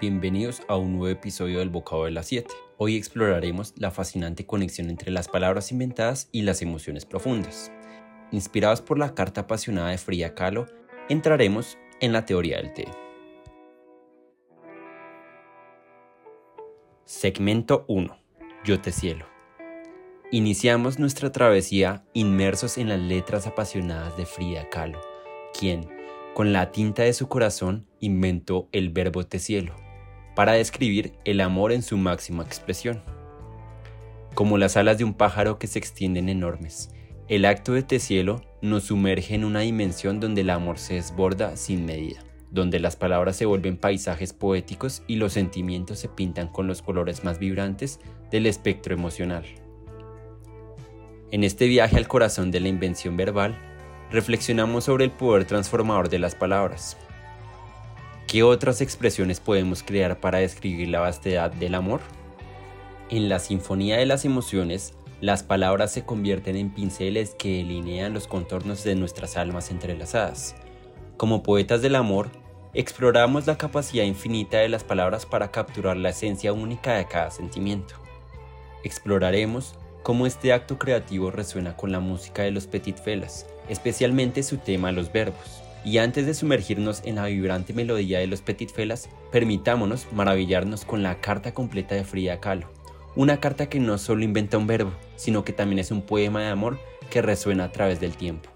Bienvenidos a un nuevo episodio del Bocado de las 7. Hoy exploraremos la fascinante conexión entre las palabras inventadas y las emociones profundas. Inspirados por la carta apasionada de Frida Kahlo, entraremos en la teoría del té. Segmento 1. Yo te cielo. Iniciamos nuestra travesía inmersos en las letras apasionadas de Frida Kahlo, quien, con la tinta de su corazón, inventó el verbo te cielo, para describir el amor en su máxima expresión. Como las alas de un pájaro que se extienden enormes, el acto de te cielo nos sumerge en una dimensión donde el amor se desborda sin medida, donde las palabras se vuelven paisajes poéticos y los sentimientos se pintan con los colores más vibrantes del espectro emocional. En este viaje al corazón de la invención verbal, reflexionamos sobre el poder transformador de las palabras. ¿Qué otras expresiones podemos crear para describir la vastedad del amor? En la sinfonía de las emociones, las palabras se convierten en pinceles que delinean los contornos de nuestras almas entrelazadas. Como poetas del amor, exploramos la capacidad infinita de las palabras para capturar la esencia única de cada sentimiento. Exploraremos cómo este acto creativo resuena con la música de los Petit Felas, especialmente su tema Los Verbos. Y antes de sumergirnos en la vibrante melodía de los Petit Felas, permitámonos maravillarnos con la carta completa de Frida Kahlo. Una carta que no solo inventa un verbo, sino que también es un poema de amor que resuena a través del tiempo.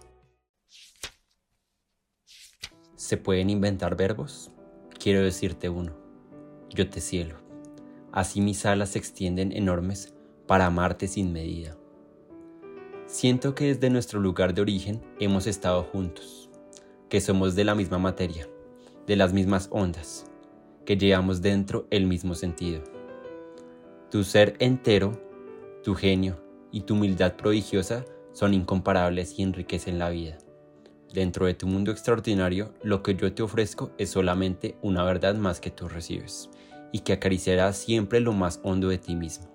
¿Se pueden inventar verbos? Quiero decirte uno. Yo te cielo. Así mis alas se extienden enormes para amarte sin medida. Siento que desde nuestro lugar de origen hemos estado juntos, que somos de la misma materia, de las mismas ondas, que llevamos dentro el mismo sentido. Tu ser entero, tu genio y tu humildad prodigiosa son incomparables y enriquecen la vida. Dentro de tu mundo extraordinario, lo que yo te ofrezco es solamente una verdad más que tú recibes, y que acariciará siempre lo más hondo de ti mismo.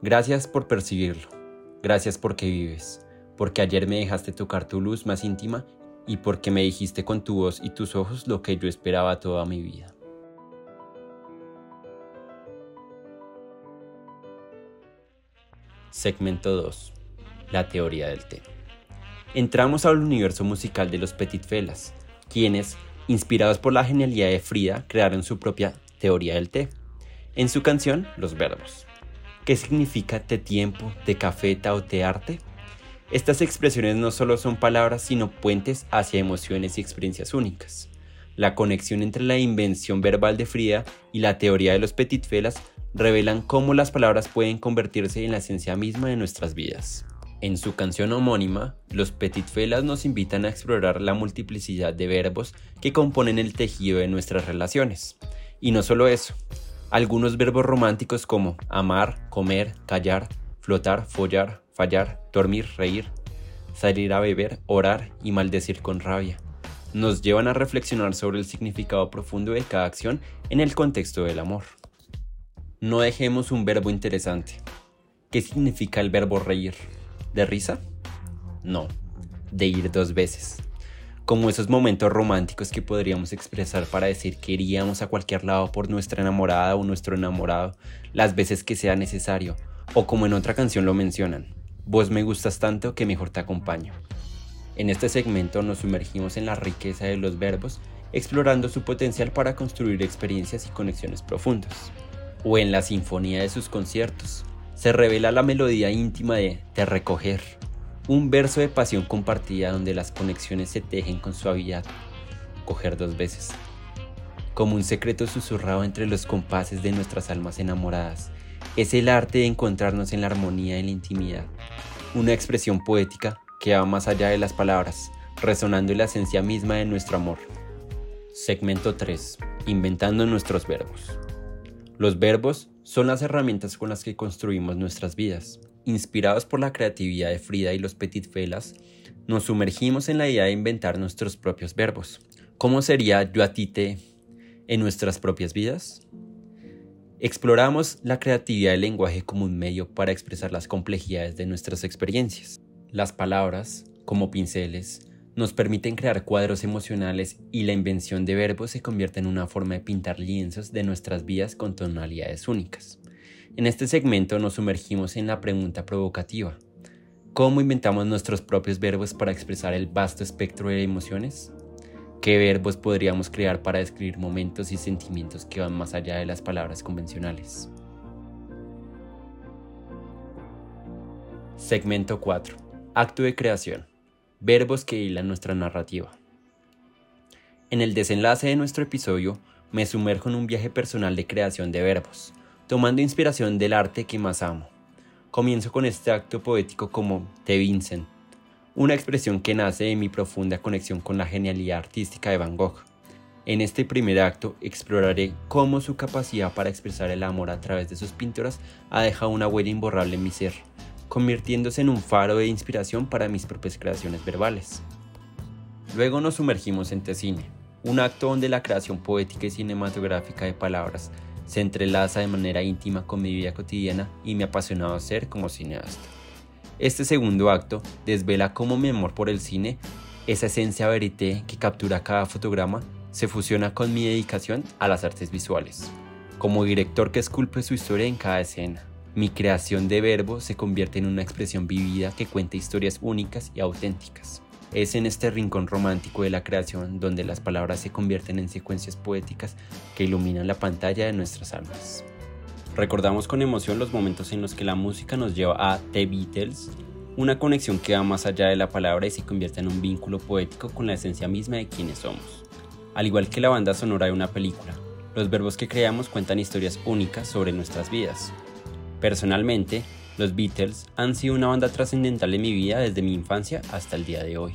Gracias por percibirlo. Gracias porque vives. Porque ayer me dejaste tocar tu luz más íntima y porque me dijiste con tu voz y tus ojos lo que yo esperaba toda mi vida. Segmento 2. La teoría del té. Entramos al universo musical de los Petit Felas, quienes, inspirados por la genialidad de Frida, crearon su propia teoría del té. En su canción, Los Verbos. ¿Qué significa te tiempo, te cafeta o te arte? Estas expresiones no solo son palabras, sino puentes hacia emociones y experiencias únicas. La conexión entre la invención verbal de Frida y la teoría de los petit felas revelan cómo las palabras pueden convertirse en la esencia misma de nuestras vidas. En su canción homónima, los petit felas nos invitan a explorar la multiplicidad de verbos que componen el tejido de nuestras relaciones. Y no solo eso, algunos verbos románticos como amar, comer, callar, flotar, follar, fallar, dormir, reír, salir a beber, orar y maldecir con rabia. Nos llevan a reflexionar sobre el significado profundo de cada acción en el contexto del amor. No dejemos un verbo interesante. ¿Qué significa el verbo reír? ¿De risa? No, de ir dos veces como esos momentos románticos que podríamos expresar para decir que iríamos a cualquier lado por nuestra enamorada o nuestro enamorado las veces que sea necesario, o como en otra canción lo mencionan, vos me gustas tanto que mejor te acompaño. En este segmento nos sumergimos en la riqueza de los verbos, explorando su potencial para construir experiencias y conexiones profundas. O en la sinfonía de sus conciertos, se revela la melodía íntima de Te recoger, un verso de pasión compartida donde las conexiones se tejen con suavidad. Coger dos veces. Como un secreto susurrado entre los compases de nuestras almas enamoradas. Es el arte de encontrarnos en la armonía y la intimidad. Una expresión poética que va más allá de las palabras, resonando en la esencia misma de nuestro amor. Segmento 3. Inventando nuestros verbos. Los verbos son las herramientas con las que construimos nuestras vidas. Inspirados por la creatividad de Frida y los Petit Felas, nos sumergimos en la idea de inventar nuestros propios verbos. ¿Cómo sería yo a ti te en nuestras propias vidas? Exploramos la creatividad del lenguaje como un medio para expresar las complejidades de nuestras experiencias. Las palabras, como pinceles, nos permiten crear cuadros emocionales y la invención de verbos se convierte en una forma de pintar lienzos de nuestras vidas con tonalidades únicas. En este segmento nos sumergimos en la pregunta provocativa. ¿Cómo inventamos nuestros propios verbos para expresar el vasto espectro de emociones? ¿Qué verbos podríamos crear para describir momentos y sentimientos que van más allá de las palabras convencionales? Segmento 4. Acto de creación. Verbos que hilan nuestra narrativa. En el desenlace de nuestro episodio, me sumerjo en un viaje personal de creación de verbos, tomando inspiración del arte que más amo. Comienzo con este acto poético como Te Vincent, una expresión que nace de mi profunda conexión con la genialidad artística de Van Gogh. En este primer acto exploraré cómo su capacidad para expresar el amor a través de sus pinturas ha dejado una huella imborrable en mi ser, convirtiéndose en un faro de inspiración para mis propias creaciones verbales. Luego nos sumergimos en Tecine, un acto donde la creación poética y cinematográfica de palabras se entrelaza de manera íntima con mi vida cotidiana y mi apasionado ser como cineasta. Este segundo acto desvela cómo mi amor por el cine, esa esencia verité que captura cada fotograma, se fusiona con mi dedicación a las artes visuales. Como director que esculpe su historia en cada escena, mi creación de verbo se convierte en una expresión vivida que cuenta historias únicas y auténticas. Es en este rincón romántico de la creación donde las palabras se convierten en secuencias poéticas que iluminan la pantalla de nuestras almas. Recordamos con emoción los momentos en los que la música nos lleva a The Beatles, una conexión que va más allá de la palabra y se convierte en un vínculo poético con la esencia misma de quienes somos. Al igual que la banda sonora de una película, los verbos que creamos cuentan historias únicas sobre nuestras vidas. Personalmente, los Beatles han sido una banda trascendental en mi vida desde mi infancia hasta el día de hoy.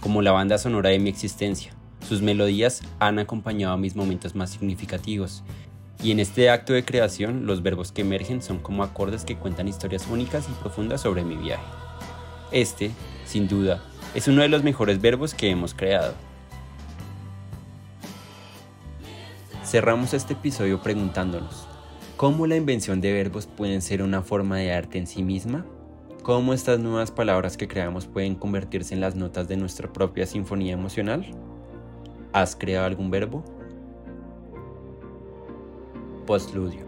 Como la banda sonora de mi existencia, sus melodías han acompañado mis momentos más significativos y en este acto de creación, los verbos que emergen son como acordes que cuentan historias únicas y profundas sobre mi viaje. Este, sin duda, es uno de los mejores verbos que hemos creado. Cerramos este episodio preguntándonos, ¿cómo la invención de verbos pueden ser una forma de arte en sí misma? ¿Cómo estas nuevas palabras que creamos pueden convertirse en las notas de nuestra propia sinfonía emocional? ¿Has creado algún verbo? Postludio.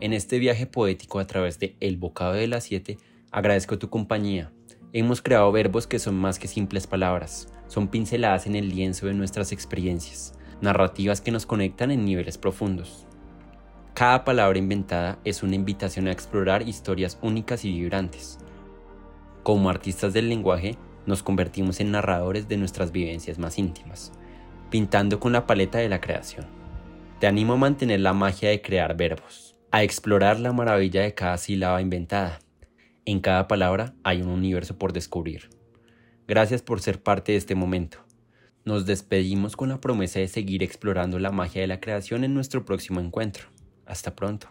En este viaje poético a través de El Bocado de las Siete, agradezco tu compañía. Hemos creado verbos que son más que simples palabras, son pinceladas en el lienzo de nuestras experiencias, narrativas que nos conectan en niveles profundos. Cada palabra inventada es una invitación a explorar historias únicas y vibrantes. Como artistas del lenguaje, nos convertimos en narradores de nuestras vivencias más íntimas, pintando con la paleta de la creación. Te animo a mantener la magia de crear verbos, a explorar la maravilla de cada sílaba inventada. En cada palabra hay un universo por descubrir. Gracias por ser parte de este momento. Nos despedimos con la promesa de seguir explorando la magia de la creación en nuestro próximo encuentro. Hasta pronto.